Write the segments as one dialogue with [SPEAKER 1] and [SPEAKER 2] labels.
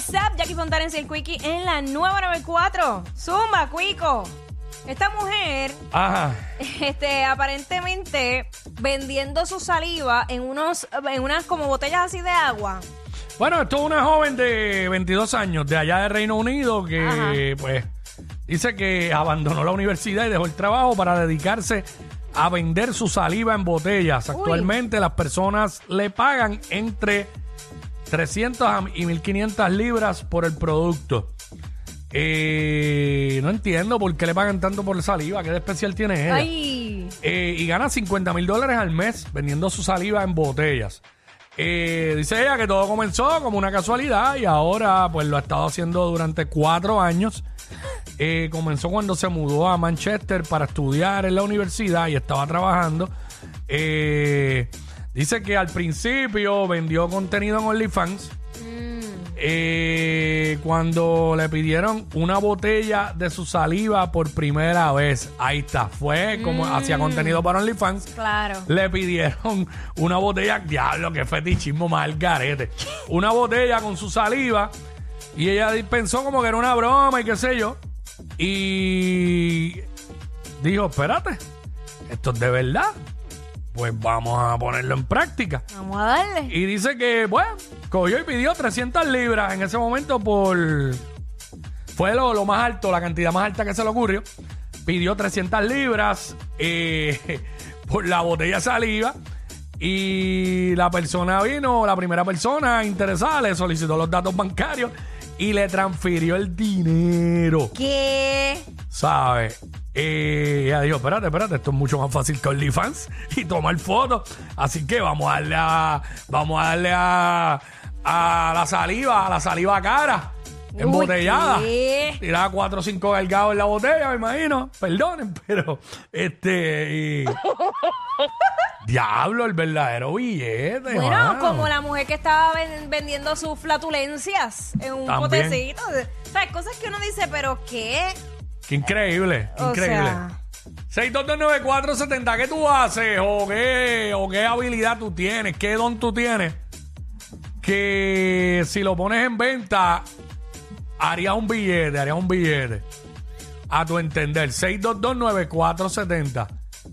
[SPEAKER 1] what's up? Jackie Fontanes y el Quickie en la nueva 94. Zumba, Quico. Esta mujer,
[SPEAKER 2] Ajá.
[SPEAKER 1] este, aparentemente vendiendo su saliva en unos, en unas como botellas así de agua.
[SPEAKER 2] Bueno, esto es una joven de 22 años de allá de Reino Unido que, pues, dice que abandonó la universidad y dejó el trabajo para dedicarse a vender su saliva en botellas.
[SPEAKER 1] Uy.
[SPEAKER 2] Actualmente las personas le pagan entre 300 a- y 1500 libras por el producto. Eh, no entiendo por qué le pagan tanto por saliva. ¿Qué de especial tiene ella?
[SPEAKER 1] Ay,
[SPEAKER 2] Eh, y gana 50 mil dólares al mes vendiendo su saliva en botellas. Eh, dice ella que todo comenzó como una casualidad y ahora pues lo ha estado haciendo durante cuatro años. Comenzó cuando se mudó a Manchester para estudiar en la universidad y estaba trabajando. Eh, dice que al principio vendió contenido en OnlyFans. Eh, cuando le pidieron una botella de su saliva por primera vez, ahí está, fue como hacía contenido para OnlyFans.
[SPEAKER 1] claro.
[SPEAKER 2] Le pidieron una botella, diablo, que fetichismo más al garete. Una botella con su saliva. Y ella di- pensó como que era una broma y qué sé yo. Y dijo, espérate, esto es de verdad. Pues vamos a ponerlo en práctica.
[SPEAKER 1] Vamos a darle.
[SPEAKER 2] Y dice que, bueno, cogió y pidió 300 libras en ese momento por... Fue lo, lo más alto, la cantidad más alta que se le ocurrió. Pidió 300 libras eh, por la botella de saliva. Y la persona vino, la primera persona interesada, le solicitó los datos bancarios y le transfirió el dinero.
[SPEAKER 1] ¿Qué?
[SPEAKER 2] ¿Sabes? Eh, ella dijo, espérate, espérate, esto es mucho más fácil que OnlyFans y tomar fotos. Así que vamos a darle a, vamos a darle a, a la saliva, a la saliva cara, embotellada.
[SPEAKER 1] ¿qué?
[SPEAKER 2] Tiraba cuatro o cinco galgados en la botella, me imagino. Perdonen, pero este... y- Diablo, el verdadero billete.
[SPEAKER 1] Bueno,
[SPEAKER 2] mano.
[SPEAKER 1] como la mujer que estaba ven- vendiendo sus flatulencias en un
[SPEAKER 2] También.
[SPEAKER 1] potecito. O sea, cosas que uno dice, pero ¿qué?
[SPEAKER 2] Qué increíble, qué
[SPEAKER 1] O
[SPEAKER 2] increíble.
[SPEAKER 1] sea,
[SPEAKER 2] 6229470, ¿qué tú haces? ¿O qué, ¿O qué habilidad tú tienes? ¿Qué don tú tienes? Que si lo pones en venta, haría un billete, haría un billete. A tu entender, 6229470.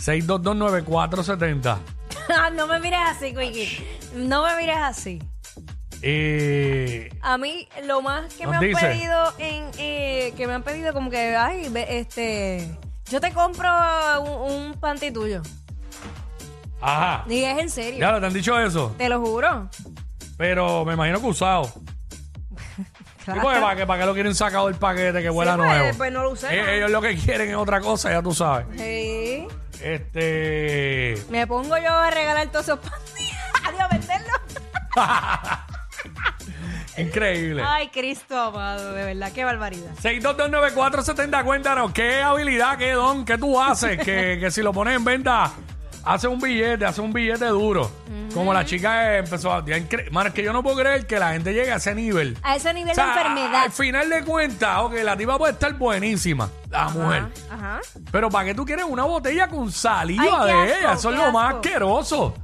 [SPEAKER 2] 6229470.
[SPEAKER 1] no me mires así, Quickie. No me mires así.
[SPEAKER 2] Eh,
[SPEAKER 1] A mí lo más que me han
[SPEAKER 2] dice.
[SPEAKER 1] pedido en eh, que me han pedido como que ay ve- este yo te compro un, un panty tuyo.
[SPEAKER 2] ajá.
[SPEAKER 1] Y es en serio.
[SPEAKER 2] Ya lo te han dicho eso,
[SPEAKER 1] Te lo juro.
[SPEAKER 2] pero me imagino que usado. ¿Y pues, ¿Para qué, ¿Para qué lo quieren sacado del paquete que huela
[SPEAKER 1] Sí, pues,
[SPEAKER 2] nuevo?
[SPEAKER 1] pues no lo usé,
[SPEAKER 2] Eh,
[SPEAKER 1] no.
[SPEAKER 2] ellos lo que quieren es otra cosa, ya tú sabes.
[SPEAKER 1] Sí.
[SPEAKER 2] Este.
[SPEAKER 1] Me pongo yo a regalar todos esos panty. Adiós, venderlo.
[SPEAKER 2] Increíble.
[SPEAKER 1] Ay, Cristo amado, de verdad, qué barbaridad.
[SPEAKER 2] 6229470, cuéntanos qué habilidad, qué don, qué tú haces, que, que si lo pones en venta, hace un billete, hace un billete duro. Como la chica empezó a... Mano, es que yo no puedo creer que la gente llegue a ese nivel.
[SPEAKER 1] A ese nivel
[SPEAKER 2] O sea,
[SPEAKER 1] de enfermedad.
[SPEAKER 2] Al final de cuentas, ok, la tipa puede estar buenísima, la mujer.
[SPEAKER 1] Ajá.
[SPEAKER 2] Pero ¿para qué tú quieres una botella con saliva
[SPEAKER 1] Ay, qué
[SPEAKER 2] de
[SPEAKER 1] asco,
[SPEAKER 2] ella? Eso es
[SPEAKER 1] qué
[SPEAKER 2] lo más
[SPEAKER 1] asco.
[SPEAKER 2] asqueroso.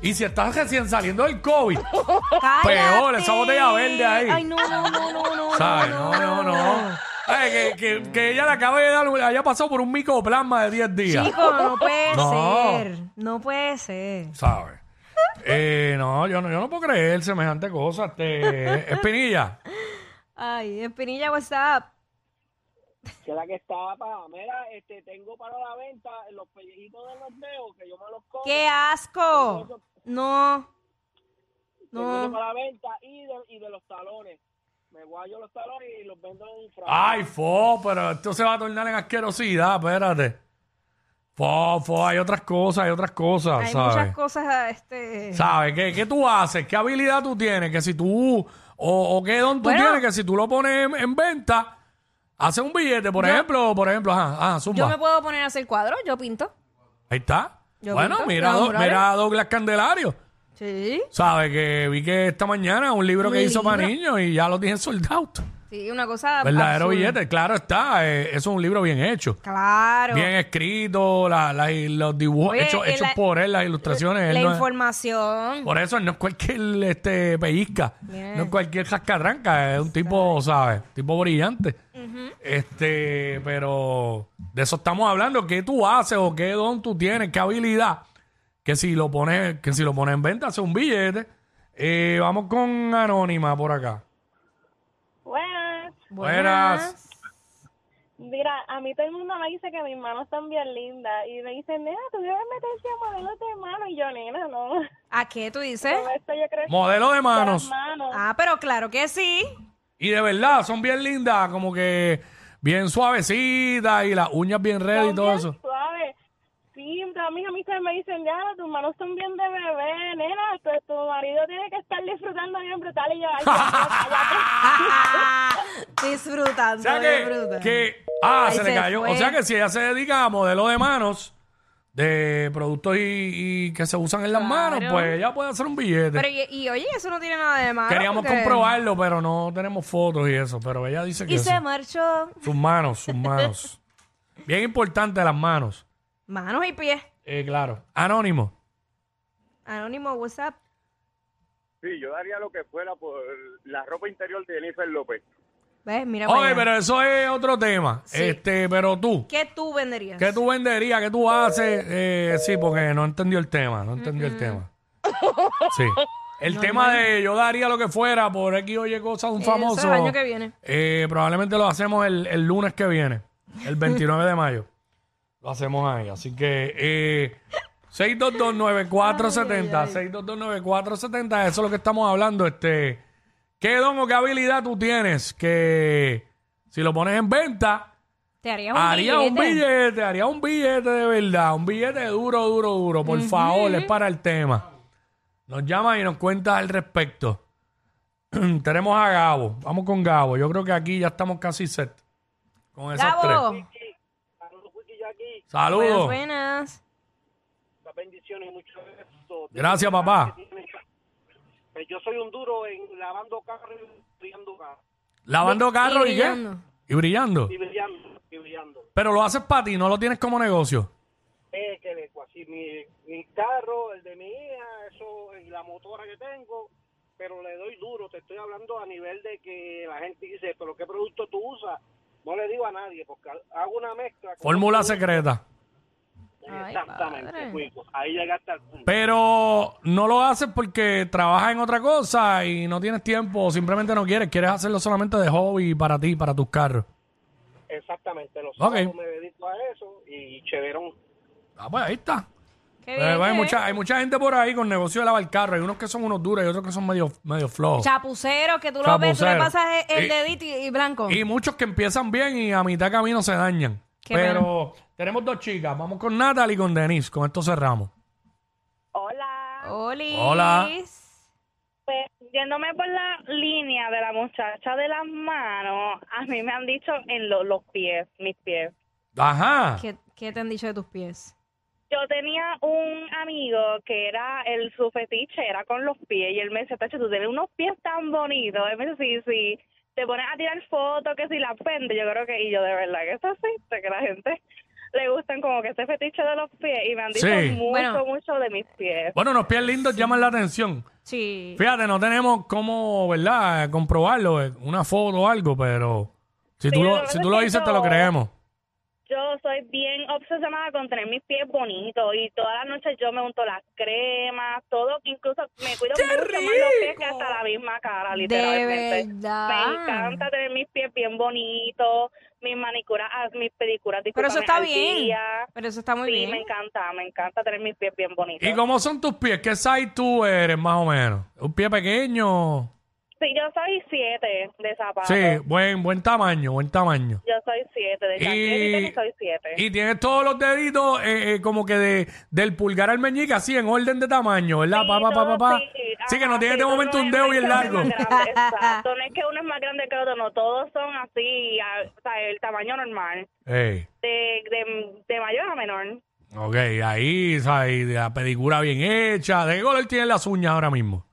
[SPEAKER 2] Y si estás recién saliendo del COVID. Peor, esa botella verde ahí.
[SPEAKER 1] Ay, no, no, no, no, no.
[SPEAKER 2] ¿sabes? No, no, no. Ay, que, que, que ella le acabe de dar, haya pasado por un micoplasma de 10 días.
[SPEAKER 1] Chico, no puede
[SPEAKER 2] No.
[SPEAKER 1] ser. No puede ser.
[SPEAKER 2] ¿Sabes? Eh, no, yo no, yo no puedo creer semejante cosa. Este, Espinilla.
[SPEAKER 1] Ay, Espinilla, what's up?
[SPEAKER 3] Que la que estaba para, mira, este, tengo para la venta los pellejitos de los dedos, que yo me los como.
[SPEAKER 1] ¡Qué asco! No.
[SPEAKER 3] Tengo eso
[SPEAKER 1] No.
[SPEAKER 3] para la venta y de, y de los talones. Me guayo los talones y los vendo en un frasco.
[SPEAKER 2] Ay, fo, pero esto se va a tornar en asquerosidad, espérate. Fo, fo, hay otras cosas, hay otras cosas,
[SPEAKER 1] Hay
[SPEAKER 2] ¿sabes?
[SPEAKER 1] muchas cosas, este...
[SPEAKER 2] ¿Sabes? ¿Qué, ¿Qué tú haces? ¿Qué habilidad tú tienes? Que si tú, o, o qué don tú
[SPEAKER 1] Bueno.
[SPEAKER 2] tienes, que si tú lo pones en, en venta, haces un billete, por
[SPEAKER 1] Yo-
[SPEAKER 2] ejemplo, por ejemplo, ajá, ajá, zumba.
[SPEAKER 1] Yo me puedo poner a hacer cuadros, yo pinto.
[SPEAKER 2] Ahí está.
[SPEAKER 1] Yo
[SPEAKER 2] bueno,
[SPEAKER 1] pinto,
[SPEAKER 2] mira,
[SPEAKER 1] los
[SPEAKER 2] Do-
[SPEAKER 1] murales.
[SPEAKER 2] mira a Douglas Candelario.
[SPEAKER 1] Sí.
[SPEAKER 2] ¿Sabes? Que vi que esta mañana un libro que
[SPEAKER 1] Un
[SPEAKER 2] hizo para
[SPEAKER 1] libro.
[SPEAKER 2] niños y ya lo dije sold out.
[SPEAKER 1] Sí, una cosa.
[SPEAKER 2] Verdadero
[SPEAKER 1] absurda.
[SPEAKER 2] billete, claro está. eh, eso es un libro bien hecho.
[SPEAKER 1] Claro.
[SPEAKER 2] Bien escrito, la- la- y los dibujos
[SPEAKER 1] Oye,
[SPEAKER 2] hechos,
[SPEAKER 1] y
[SPEAKER 2] hechos
[SPEAKER 1] la-
[SPEAKER 2] por él, las ilustraciones. él
[SPEAKER 1] La
[SPEAKER 2] no es-
[SPEAKER 1] información.
[SPEAKER 2] por eso él no es cualquier este, pellizca,
[SPEAKER 1] Bien.
[SPEAKER 2] no es cualquier jascatranca, es un tipo, ¿sabes? Tipo brillante. Este, pero de eso estamos hablando. ¿Qué tú haces o qué don tú tienes? ¿Qué habilidad? Que si lo pones, que si lo pones en venta, hace un billete. Eh, vamos con Anónima por acá.
[SPEAKER 4] Buenas.
[SPEAKER 2] Buenas.
[SPEAKER 4] Mira, a mí todo el mundo me dice que mis manos están bien lindas y me dicen, nena, tú debes meterse a modelos de manos y yo, nena, no.
[SPEAKER 1] ¿A qué tú dices?
[SPEAKER 4] Con esto yo creo que
[SPEAKER 2] Modelo de manos.
[SPEAKER 1] Ah, pero claro que sí.
[SPEAKER 2] Y de verdad, son bien lindas, como que bien suavecitas y las uñas bien red y
[SPEAKER 4] son
[SPEAKER 2] todo
[SPEAKER 4] bien
[SPEAKER 2] eso.
[SPEAKER 4] suaves. Sí, todas mis amigas me dicen, ya, tus manos son bien de bebé, nena, pues tu marido tiene que estar disfrutando bien brutal y yo, ay.
[SPEAKER 1] Disfrutando.
[SPEAKER 2] O sea que, que ah,
[SPEAKER 1] Ahí
[SPEAKER 2] se le
[SPEAKER 1] se
[SPEAKER 2] cayó.
[SPEAKER 1] fue.
[SPEAKER 2] O sea que si ella se dedica a modelo de manos, de productos y, y que se usan en las
[SPEAKER 1] Claro.
[SPEAKER 2] manos, pues ella puede hacer un billete.
[SPEAKER 1] Pero y, y, oye, eso no tiene nada de malo.
[SPEAKER 2] Queríamos
[SPEAKER 1] porque-
[SPEAKER 2] comprobarlo, pero no tenemos fotos y eso. Pero ella dice que
[SPEAKER 1] Y
[SPEAKER 2] sí.
[SPEAKER 1] se marchó.
[SPEAKER 2] sus manos, sus manos. Bien importante las manos.
[SPEAKER 1] Manos y pies.
[SPEAKER 2] Eh, claro. Anónimo.
[SPEAKER 1] Anónimo, what's up?
[SPEAKER 5] Sí, yo daría lo que fuera por la ropa interior de Jennifer López.
[SPEAKER 1] ¿Ves? Mira para
[SPEAKER 2] Oye,
[SPEAKER 1] allá.
[SPEAKER 2] pero eso es otro tema.
[SPEAKER 1] Sí.
[SPEAKER 2] Este, pero tú,
[SPEAKER 1] ¿Qué tú venderías?
[SPEAKER 2] ¿qué tú venderías? ¿Qué tú haces? Eh, sí, porque no entendió el tema. No entendió el tema. Sí. El tema de yo daría lo que fuera por X o Y cosa de un
[SPEAKER 1] Eso
[SPEAKER 2] famoso.
[SPEAKER 1] el año que viene.
[SPEAKER 2] eh, probablemente lo hacemos el, el lunes que viene, el 29 de mayo. Lo hacemos ahí. Así que eh, 6229470, 6229470, eso es lo que estamos hablando. Este, ¿Qué don o qué habilidad tú tienes que si lo pones en venta,
[SPEAKER 1] Te harías un
[SPEAKER 2] haría un
[SPEAKER 1] billete.
[SPEAKER 2] billete, haría un billete de verdad, un billete duro, duro, duro. Por favor, es para el tema. Nos llama y nos cuenta al respecto. Tenemos a Gabo. Vamos con Gabo. Yo creo que aquí ya estamos casi set. Con esas
[SPEAKER 1] Gabo.
[SPEAKER 2] tres.
[SPEAKER 3] Saludos.
[SPEAKER 1] Buenas,
[SPEAKER 2] Saludos.
[SPEAKER 1] buenas.
[SPEAKER 3] Muchas bendiciones y mucho éxito.
[SPEAKER 2] Gracias, papá.
[SPEAKER 3] Soy un duro en lavando carros y brillando carros.
[SPEAKER 2] Lavando carro y, qué?
[SPEAKER 1] brillando.
[SPEAKER 2] Y brillando.
[SPEAKER 3] Y brillando, y brillando.
[SPEAKER 2] Pero lo haces para ti, no lo tienes como negocio.
[SPEAKER 3] Eh, que le así mi, mi carro, el de mi hija, eso, y la motora que tengo, pero le doy duro. Te estoy hablando a nivel de que la gente dice, pero ¿qué producto tú usas? No le digo a nadie, porque hago una mezcla.
[SPEAKER 2] Fórmula secreta.
[SPEAKER 1] Ay,
[SPEAKER 3] Exactamente,
[SPEAKER 1] padre.
[SPEAKER 3] Cuico. Ahí llegaste al punto.
[SPEAKER 2] Pero no lo haces porque trabajas en otra cosa y no tienes tiempo o simplemente no quieres. Quieres hacerlo solamente de hobby para ti, para tus carros.
[SPEAKER 3] Exactamente, los
[SPEAKER 2] Ok.
[SPEAKER 3] sábados me dedico a eso y chéverón.
[SPEAKER 2] Ah, pues ahí está. Eh,
[SPEAKER 1] bien,
[SPEAKER 2] hay, mucha, hay mucha gente por ahí con negocio de lavar carro. Hay unos que son unos duros y otros que son medio, medio flojos.
[SPEAKER 1] Chapucero, que tú lo ves, tú le pasas el, el
[SPEAKER 2] Y-
[SPEAKER 1] dedito y, y blanco.
[SPEAKER 2] Y muchos que empiezan bien y a mitad camino se dañan.
[SPEAKER 1] Qué
[SPEAKER 2] Pero tenemos dos chicas. Vamos con Natalie y con Denise. Con esto cerramos.
[SPEAKER 4] Hola.
[SPEAKER 1] Oli.
[SPEAKER 2] Hola.
[SPEAKER 4] Pues, yéndome por la línea de la muchacha de las manos, a mí me han dicho en lo- los pies, mis pies.
[SPEAKER 2] Ajá.
[SPEAKER 1] ¿Qué, qué te han dicho de tus pies?
[SPEAKER 4] Yo tenía un amigo que era el su fetiche, era con los pies, y él me decía, Tacho, tú tienes unos pies tan bonitos. Él me dice, sí, sí, te pones a tirar fotos, que si la pende, yo creo que, y yo de verdad que eso existe, que la gente le gustan como que ese fetiche de los pies, y me han dicho
[SPEAKER 2] Sí.
[SPEAKER 4] mucho,
[SPEAKER 1] Bueno.
[SPEAKER 4] mucho de mis pies.
[SPEAKER 2] Bueno, los pies lindos llaman la atención.
[SPEAKER 1] Sí.
[SPEAKER 2] Fíjate, no tenemos cómo, ¿verdad? Comprobarlo, eh, una foto o algo, pero si tú
[SPEAKER 4] Sí,
[SPEAKER 2] lo,
[SPEAKER 4] lo que
[SPEAKER 2] si
[SPEAKER 4] pasa
[SPEAKER 2] tú
[SPEAKER 4] es
[SPEAKER 2] lo
[SPEAKER 4] que
[SPEAKER 2] dices, te
[SPEAKER 4] yo-
[SPEAKER 2] lo creemos.
[SPEAKER 4] Soy bien obsesionada con tener mis pies bonitos y todas las noches yo me unto las cremas, todo, incluso me cuido mucho más los pies que hasta la misma cara, literalmente.
[SPEAKER 1] verdad.
[SPEAKER 4] Me encanta tener mis pies bien bonitos, mis manicuras, ah, mis pedicuras,
[SPEAKER 1] Pero eso está bien.
[SPEAKER 4] día.
[SPEAKER 1] Pero eso está muy
[SPEAKER 4] sí,
[SPEAKER 1] bien.
[SPEAKER 4] me encanta, me encanta tener mis pies bien bonitos.
[SPEAKER 2] ¿Y cómo son tus pies? ¿Qué size tú eres, más o menos? ¿Un pie pequeño?
[SPEAKER 4] Sí, yo soy siete de zapatos.
[SPEAKER 2] Sí, buen, buen tamaño, buen tamaño.
[SPEAKER 4] Yo soy siete de chaqueta y soy siete.
[SPEAKER 2] y tienes todos los deditos eh, eh, como que de, del pulgar al meñique así en orden de tamaño, ¿verdad?
[SPEAKER 4] Sí,
[SPEAKER 2] pa, pa, pa, pa,
[SPEAKER 4] sí.
[SPEAKER 2] Sí, que no
[SPEAKER 4] Ajá,
[SPEAKER 2] tienes
[SPEAKER 4] sí,
[SPEAKER 2] de momento un dedo bien largo.
[SPEAKER 4] grande, Exacto, no es que uno es más grande que el otro, no, todos son así, a- o sea, el tamaño normal,
[SPEAKER 2] Ey,
[SPEAKER 4] de, de, de mayor a menor.
[SPEAKER 2] ok, ahí, ¿sabes? La pedicura bien hecha. ¿De qué color tienen las uñas ahora mismo?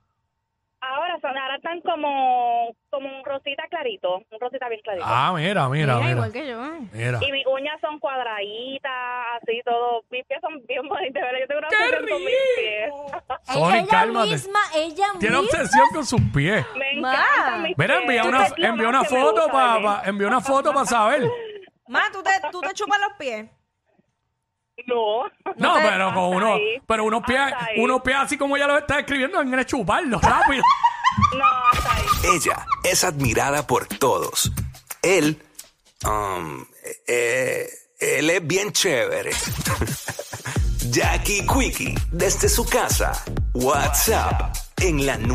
[SPEAKER 4] Ahora son, ahora están como, como un rosita clarito, un rosita bien clarito.
[SPEAKER 2] Ah, mira, mira,
[SPEAKER 1] Mira,
[SPEAKER 2] mira.
[SPEAKER 1] igual que yo.
[SPEAKER 2] Mira.
[SPEAKER 4] Y mis uñas son cuadraditas, así todo. Mis pies son bien bonitas, ¿verdad? Yo tengo una
[SPEAKER 2] ¡Qué
[SPEAKER 4] obsesión con mis pies.
[SPEAKER 2] Sony,
[SPEAKER 1] ella
[SPEAKER 2] cálmate.
[SPEAKER 1] misma, ella
[SPEAKER 2] Tiene
[SPEAKER 1] misma.
[SPEAKER 2] obsesión con sus pies.
[SPEAKER 4] Me encantan mis
[SPEAKER 2] Mira,
[SPEAKER 4] pies.
[SPEAKER 2] envía una,
[SPEAKER 4] lo
[SPEAKER 2] envía
[SPEAKER 4] más
[SPEAKER 2] una
[SPEAKER 4] que me
[SPEAKER 2] foto
[SPEAKER 4] gusta de
[SPEAKER 2] para
[SPEAKER 4] mí.
[SPEAKER 2] envía una foto para saber.
[SPEAKER 1] Ma, ¿tú te, tú te chupas los pies.
[SPEAKER 4] No.
[SPEAKER 2] No,
[SPEAKER 1] te-
[SPEAKER 2] pero con
[SPEAKER 4] hasta
[SPEAKER 2] uno,
[SPEAKER 4] ahí.
[SPEAKER 2] pero unos pies,
[SPEAKER 4] Hasta ahí.
[SPEAKER 2] unos pies así como ella lo está escribiendo, en que chuparlos rápido.
[SPEAKER 4] No, hasta ahí.
[SPEAKER 6] Ella es admirada por todos. Él, um, eh, él es bien chévere. Jackie Quickie, desde su casa. WhatsApp, en la nueva.